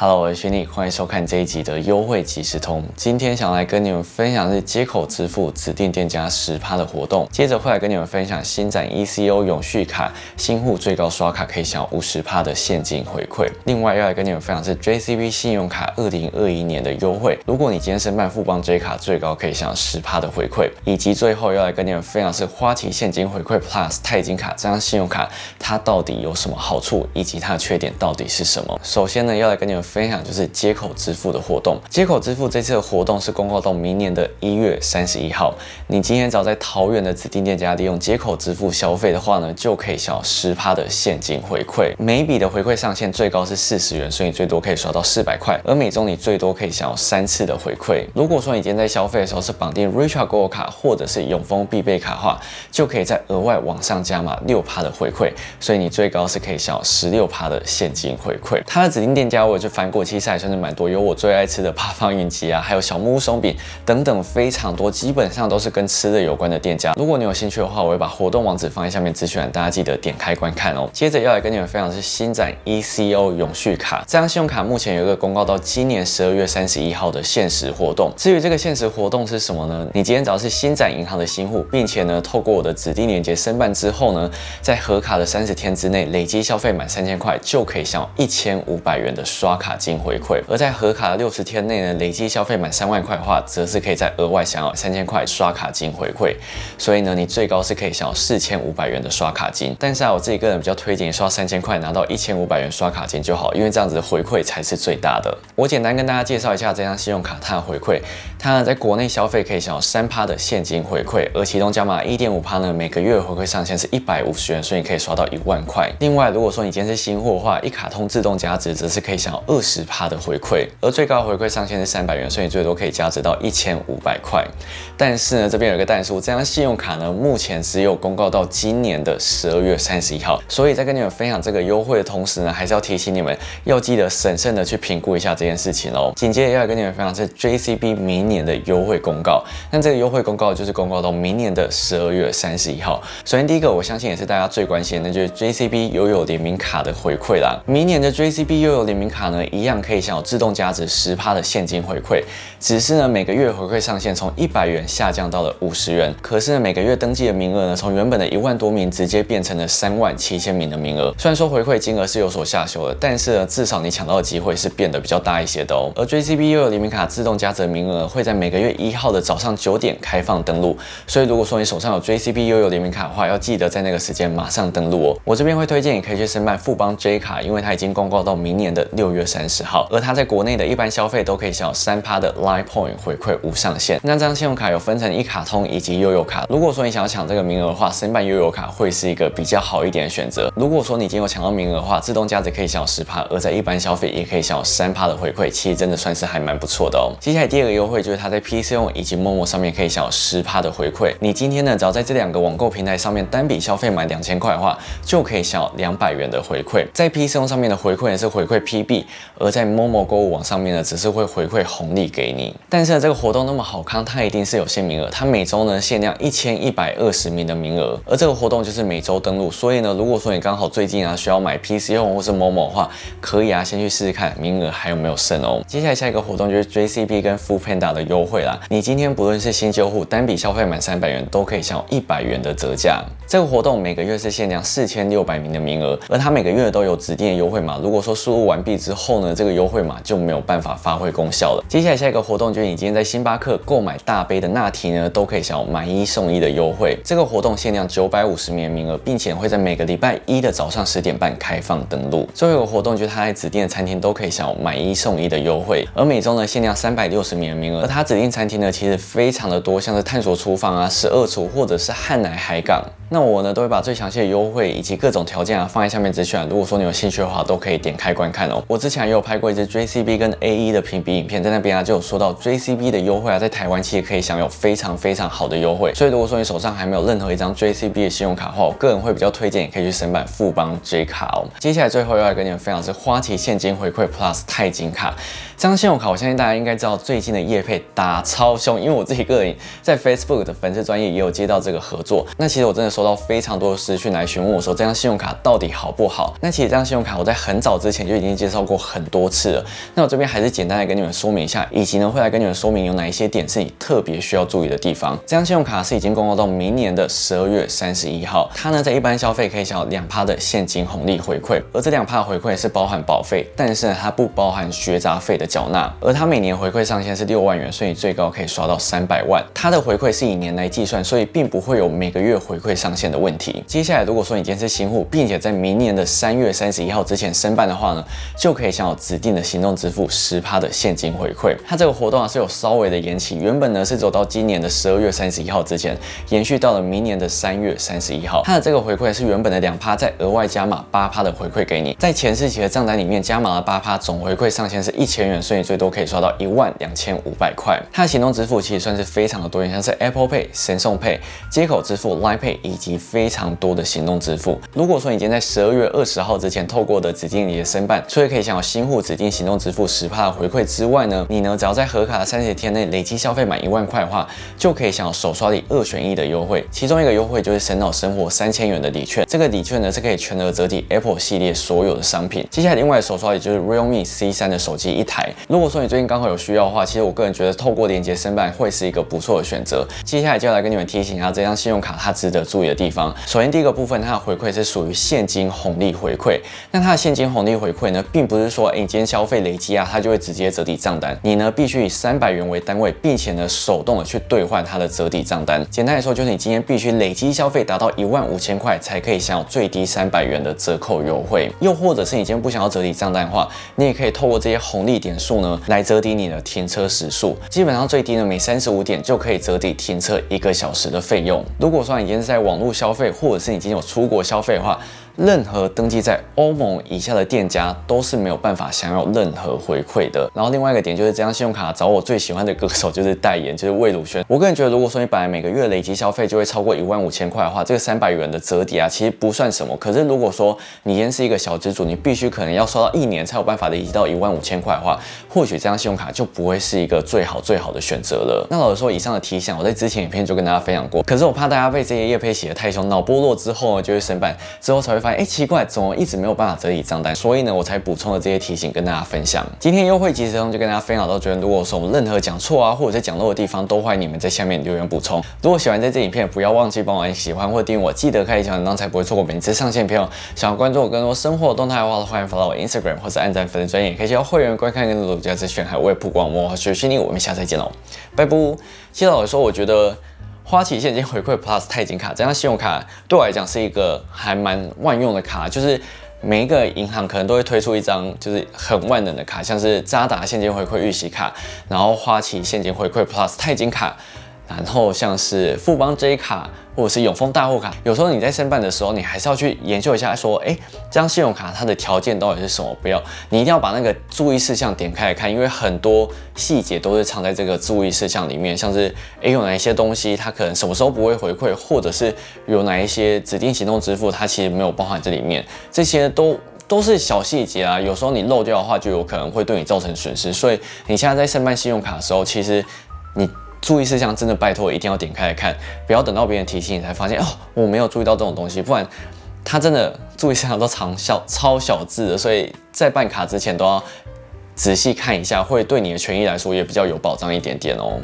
Hello，我是徐妮，欢迎收看这一集的优惠即时通。今天想来跟你们分享是接口支付指定店家十趴的活动，接着会来跟你们分享新展 ECO 永续卡新户最高刷卡可以享五十趴的现金回馈。另外要来跟你们分享是 JCB 信用卡二零二一年的优惠，如果你今天申办富邦 J 卡，最高可以享十趴的回馈。以及最后要来跟你们分享是花旗现金回馈 Plus 钛金卡这张信用卡，它到底有什么好处，以及它的缺点到底是什么？首先呢，要来跟你们。分享就是接口支付的活动。接口支付这次的活动是公告到明年的一月三十一号。你今天早在桃园的指定店家利用接口支付消费的话呢，就可以享十趴的现金回馈。每笔的回馈上限最高是四十元，所以你最多可以刷到四百块。而每周你最多可以享有三次的回馈。如果说你今天在消费的时候是绑定 Richard Go 卡或者是永丰必备卡的话，就可以在额外往上加码六趴的回馈，所以你最高是可以享十六趴的现金回馈。它的指定店家我就。翻过其实还算是蛮多，有我最爱吃的八方云集啊，还有小木屋松饼等等非常多，基本上都是跟吃的有关的店家。如果你有兴趣的话，我会把活动网址放在下面资讯栏，大家记得点开观看哦。接着要来跟你们分享的是新展 ECO 永续卡，这张信用卡目前有一个公告到今年十二月三十一号的限时活动。至于这个限时活动是什么呢？你今天只要是新展银行的新户，并且呢透过我的指定链接申办之后呢，在合卡的三十天之内累积消费满三千块，就可以享有一千五百元的刷卡。卡金回馈，而在合卡的六十天内呢，累计消费满三万块的话，则是可以在额外享有三千块刷卡金回馈。所以呢，你最高是可以享有四千五百元的刷卡金。但是啊，我自己个人比较推荐刷三千块拿到一千五百元刷卡金就好，因为这样子的回馈才是最大的。我简单跟大家介绍一下这张信用卡它的回馈，它呢在国内消费可以享有三趴的现金回馈，而其中加码一点五趴呢，每个月回馈上限是一百五十元，所以你可以刷到一万块。另外，如果说你今天是新货的话，一卡通自动加值，则是可以享有二。二十趴的回馈，而最高回馈上限是三百元，所以最多可以加值到一千五百块。但是呢，这边有一个但数，这张信用卡呢，目前只有公告到今年的十二月三十一号。所以在跟你们分享这个优惠的同时呢，还是要提醒你们，要记得审慎的去评估一下这件事情哦。紧接着要跟你们分享是 JCB 明年的优惠公告，那这个优惠公告就是公告到明年的十二月三十一号。首先第一个，我相信也是大家最关心的，那就是 JCB 悠游联名卡的回馈啦。明年的 JCB 悠游联名卡呢？一样可以享有自动加值十趴的现金回馈，只是呢每个月回馈上限从一百元下降到了五十元。可是呢每个月登记的名额呢从原本的一万多名直接变成了三万七千名的名额。虽然说回馈金额是有所下修的，但是呢至少你抢到的机会是变得比较大一些的哦。而 JCB 又有联名卡自动加值名额会在每个月一号的早上九点开放登录，所以如果说你手上有 JCB 又有联名卡的话，要记得在那个时间马上登录哦。我这边会推荐你可以去申办富邦 J 卡，因为它已经公告到明年的六月三。三十号，而它在国内的一般消费都可以享有三趴的 Line Point 回馈无上限。那这张信用卡有分成一卡通以及悠游卡。如果说你想要抢这个名额的话，申办悠游卡会是一个比较好一点的选择。如果说你已经有抢到名额的话，自动价值可以享有十趴，而在一般消费也可以享有三趴的回馈，其实真的算是还蛮不错的哦。接下来第二个优惠就是它在 PC 用以及 Momo 上面可以享有十趴的回馈。你今天呢，只要在这两个网购平台上面单笔消费满两千块的话，就可以享有两百元的回馈。在 PC 用上面的回馈也是回馈 PB。而在某某购物网上面呢，只是会回馈红利给你。但是呢，这个活动那么好康，它一定是有限名额。它每周呢限量一千一百二十名的名额。而这个活动就是每周登录，所以呢，如果说你刚好最近啊需要买 PC 用或是某某的话，可以啊先去试试看名额还有没有剩哦。接下来下一个活动就是 JCB 跟 Food Panda 的优惠啦。你今天不论是新旧户，单笔消费满三百元都可以享有一百元的折价。这个活动每个月是限量四千六百名的名额，而它每个月都有指定的优惠码。如果说输入完毕之后后呢，这个优惠码就没有办法发挥功效了。接下来下一个活动就是你今天在星巴克购买大杯的拿提呢，都可以享有买一送一的优惠。这个活动限量九百五十名名额，并且会在每个礼拜一的早上十点半开放登录。最后一个活动就是它在指定的餐厅都可以享有买一送一的优惠，而每周呢限量三百六十名名额。而它指定餐厅呢其实非常的多，像是探索厨房啊、十二厨或者是汉来海港。那我呢都会把最详细的优惠以及各种条件啊放在下面资讯。如果说你有兴趣的话，都可以点开观看哦。我之前前也有拍过一支 JCB 跟 AE 的评比影片，在那边啊就有说到 JCB 的优惠啊，在台湾其实可以享有非常非常好的优惠。所以如果说你手上还没有任何一张 JCB 的信用卡的话，我个人会比较推荐你可以去申办富邦 J 卡哦。接下来最后要来跟你们分享是花旗现金回馈 Plus 钛金卡。这张信用卡，我相信大家应该知道，最近的业配打超凶，因为我自己个人在 Facebook 的粉丝专业也有接到这个合作。那其实我真的收到非常多的私讯来询问我说，这张信用卡到底好不好？那其实这张信用卡我在很早之前就已经介绍过很多次了。那我这边还是简单的跟你们说明一下，以及呢会来跟你们说明有哪一些点是你特别需要注意的地方。这张信用卡是已经公告到明年的十二月三十一号，它呢在一般消费可以享有两趴的现金红利回馈，而这两趴回馈是包含保费，但是呢它不包含学杂费的缴纳，而它每年回馈上限是六万元，所以最高可以刷到三百万。它的回馈是以年来计算，所以并不会有每个月回馈上限的问题。接下来如果说你今天是新户，并且在明年的三月三十一号之前申办的话呢，就可以享有指定的行动支付十趴的现金回馈。它这个活动啊是有稍微的延期，原本呢是走到今年的十二月三十一号之前，延续到了明年的三月三十一号。它的这个回馈是原本的两趴，再额外加码八趴的回馈给你，在前四期的账单里面加码了八趴，总回馈上限是一千元，所以最多可以刷到一万两千五百块。它的行动支付其实算是非常的多元，像是 Apple Pay、神送 Pay、接口支付、Line Pay 以及非常多的行动支付。如果说你已经在十二月二十号之前透过的指定你的申办，除了可以享有新户指定行动支付十趴的回馈之外呢，你呢只要在核卡的三十天内累计消费满一万块的话，就可以享有首刷礼二选一的优惠。其中一个优惠就是神脑生活三千元的礼券，这个礼券呢是可以全额折抵 Apple 系列所有的商品。接下来另外首刷礼就是 Realme C3 的手机一台。如果说你最近刚好有需要的话，其实我个人觉得透过连接申办会是一个不错的选择。接下来就要来跟你们提醒一下这张信用卡它值得注意的地方。首先第一个部分，它的回馈是属于现金红利回馈。那它的现金红利回馈呢，并不是说，哎，你今天消费累积啊，它就会直接折抵账单。你呢必须以三百元为单位，并且呢手动的去兑换它的折抵账单。简单来说，就是你今天必须累积消费达到一万五千块，才可以享有最低三百元的折扣优惠。又或者是你今天不想要折抵账单的话，你也可以透过这些红利点数呢，来折抵你的停车时数。基本上最低呢，每三十五点就可以折抵停车一个小时的费用。如果说你今天是在网络消费，或者是你今天有出国消费的话，任何登记在欧盟以下的店家都是没有办法享有任何回馈的。然后另外一个点就是，这张信用卡找我最喜欢的歌手就是代言，就是魏如萱。我个人觉得，如果说你本来每个月累积消费就会超过一万五千块的话，这个三百元的折抵啊，其实不算什么。可是如果说你今天是一个小资主，你必须可能要刷到一年才有办法累积到一万五千块的话，或许这张信用卡就不会是一个最好最好的选择了。那老实说，以上的提醒我在之前影片就跟大家分享过，可是我怕大家被这些业配洗得太凶，脑波落之后呢，就会申办之后才会发现，哎，奇怪，怎么一直没有办法折抵账单？所以呢，我才补充了这些提醒跟大家分享。今天优惠即时通就跟大家分享到这边。如果说我们任何讲错啊，或者在讲漏的地方，都欢迎你们在下面留言补充。如果喜欢这支影片，不要忘记帮我按喜欢或订阅我，记得开小铃铛才不会错过每次上线片哦。想要关注我更多生活动态的话，欢迎 follow 我 Instagram 或者按赞粉丝专业，可以加会员观看更多独家资讯，还有未曝光幕后学习你。我们下次再见喽，拜拜。谢老师说，我觉得。花旗现金回馈 Plus 钛金卡这张信用卡对我来讲是一个还蛮万用的卡，就是每一个银行可能都会推出一张就是很万能的卡，像是渣打现金回馈预习卡，然后花旗现金回馈 Plus 钛金卡。然后像是富邦 J 卡或者是永丰大户卡，有时候你在申办的时候，你还是要去研究一下，说，哎，这张信用卡它的条件到底是什么？不要，你一定要把那个注意事项点开来看，因为很多细节都是藏在这个注意事项里面，像是，哎，有哪一些东西它可能什么时候不会回馈，或者是有哪一些指定行动支付它其实没有包含这里面，这些都都是小细节啊，有时候你漏掉的话，就有可能会对你造成损失。所以你现在在申办信用卡的时候，其实你。注意事项真的拜托一定要点开来看，不要等到别人提醒你才发现哦，我没有注意到这种东西，不然他真的注意事项都长小超小字的，所以在办卡之前都要仔细看一下，会对你的权益来说也比较有保障一点点哦。